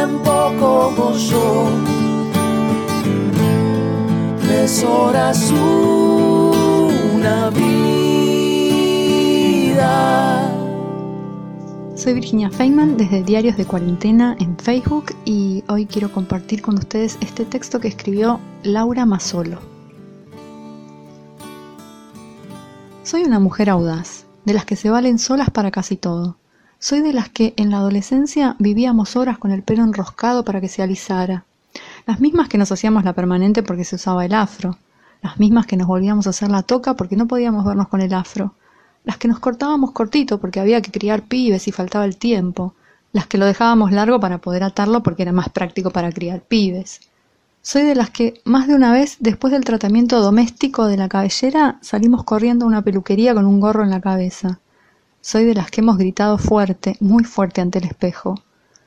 Tiempo como yo. Tres horas una vida. Soy Virginia Feynman desde Diarios de Cuarentena en Facebook y hoy quiero compartir con ustedes este texto que escribió Laura Mazzolo. Soy una mujer audaz, de las que se valen solas para casi todo. Soy de las que en la adolescencia vivíamos horas con el pelo enroscado para que se alisara. Las mismas que nos hacíamos la permanente porque se usaba el afro. Las mismas que nos volvíamos a hacer la toca porque no podíamos vernos con el afro. Las que nos cortábamos cortito porque había que criar pibes y faltaba el tiempo. Las que lo dejábamos largo para poder atarlo porque era más práctico para criar pibes. Soy de las que más de una vez después del tratamiento doméstico de la cabellera salimos corriendo a una peluquería con un gorro en la cabeza. Soy de las que hemos gritado fuerte, muy fuerte ante el espejo.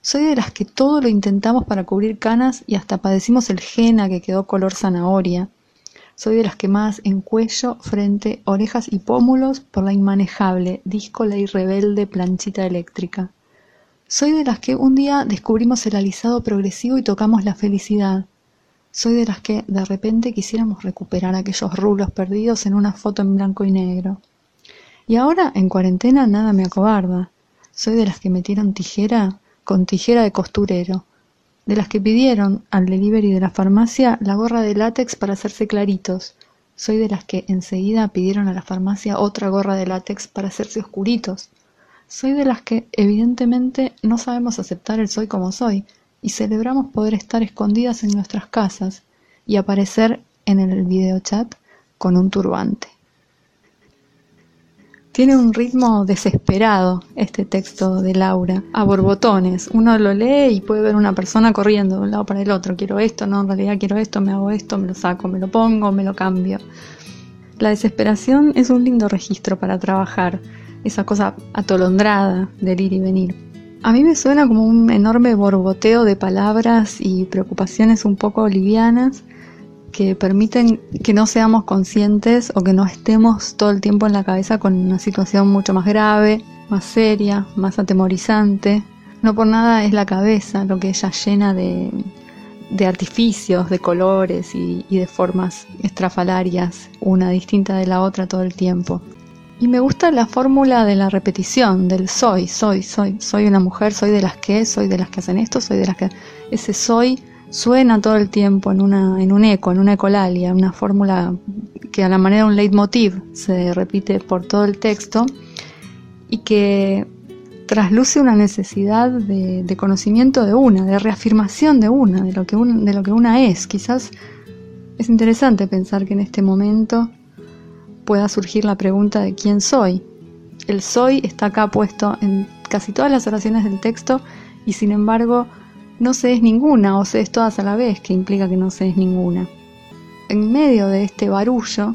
Soy de las que todo lo intentamos para cubrir canas y hasta padecimos el jena que quedó color zanahoria. Soy de las que más en cuello, frente, orejas y pómulos por la inmanejable, díscola y rebelde planchita eléctrica. Soy de las que un día descubrimos el alisado progresivo y tocamos la felicidad. Soy de las que de repente quisiéramos recuperar aquellos rulos perdidos en una foto en blanco y negro. Y ahora, en cuarentena, nada me acobarda. Soy de las que metieron tijera con tijera de costurero. De las que pidieron al delivery de la farmacia la gorra de látex para hacerse claritos. Soy de las que enseguida pidieron a la farmacia otra gorra de látex para hacerse oscuritos. Soy de las que evidentemente no sabemos aceptar el soy como soy y celebramos poder estar escondidas en nuestras casas y aparecer en el videochat con un turbante. Tiene un ritmo desesperado este texto de Laura, a borbotones. Uno lo lee y puede ver una persona corriendo de un lado para el otro. Quiero esto, no, en realidad quiero esto, me hago esto, me lo saco, me lo pongo, me lo cambio. La desesperación es un lindo registro para trabajar, esa cosa atolondrada del ir y venir. A mí me suena como un enorme borboteo de palabras y preocupaciones un poco livianas que permiten que no seamos conscientes o que no estemos todo el tiempo en la cabeza con una situación mucho más grave, más seria, más atemorizante. No por nada es la cabeza lo que ella llena de, artificios, de colores y, y de formas estrafalarias, una distinta de la otra todo el tiempo. Y me gusta la fórmula de la repetición, del soy, soy, soy, soy una mujer, soy de las que, soy de las que hacen esto, soy de las que... Ese soy suena todo el tiempo en, una, en un eco, en una ecolalia, una fórmula que a la manera de un leitmotiv se repite por todo el texto y que trasluce una necesidad de, conocimiento de una, de reafirmación de una, de lo, que de lo que una es. Quizás es interesante pensar que en este momento pueda surgir la pregunta de quién soy. El soy está acá puesto en casi todas las oraciones del texto y sin embargo no se es ninguna o se es todas a la vez, que implica que no se es ninguna. En medio de este barullo,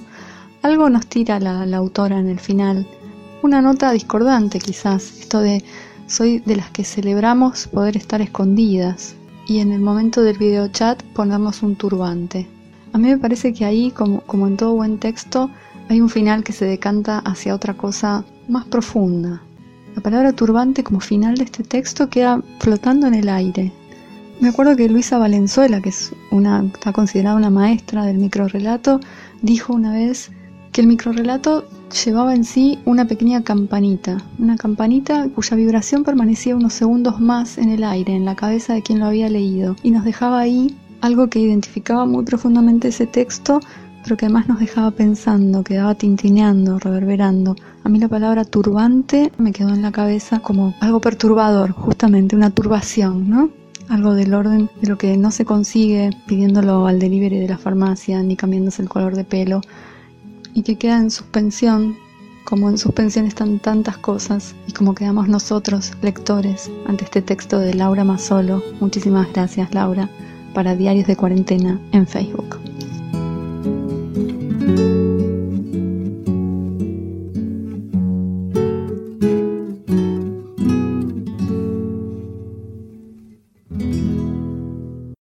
algo nos tira la, autora en el final, una nota discordante quizás, esto de soy de las que celebramos poder estar escondidas y en el momento del video chat ponernos un turbante. A mí me parece que ahí, como en todo buen texto, hay un final que se decanta hacia otra cosa más profunda. La palabra turbante como final de este texto queda flotando en el aire, Me acuerdo que Luisa Valenzuela, que es una, está considerada una maestra del microrelato, dijo una vez que el microrelato llevaba en sí una pequeña campanita, una campanita cuya vibración permanecía unos segundos más en el aire, en la cabeza de quien lo había leído, y nos dejaba ahí algo que identificaba muy profundamente ese texto, pero que además nos dejaba pensando, quedaba tintineando, reverberando. A mí la palabra turbante me quedó en la cabeza como algo perturbador, justamente, una turbación, ¿no? Algo del orden de lo que no se consigue pidiéndolo al delivery de la farmacia, ni cambiándose el color de pelo, y que queda en suspensión, como en suspensión están tantas cosas, y como quedamos nosotros, lectores, ante este texto de Laura Mazzolo. Muchísimas gracias, Laura, para Diarios de Cuarentena en Facebook.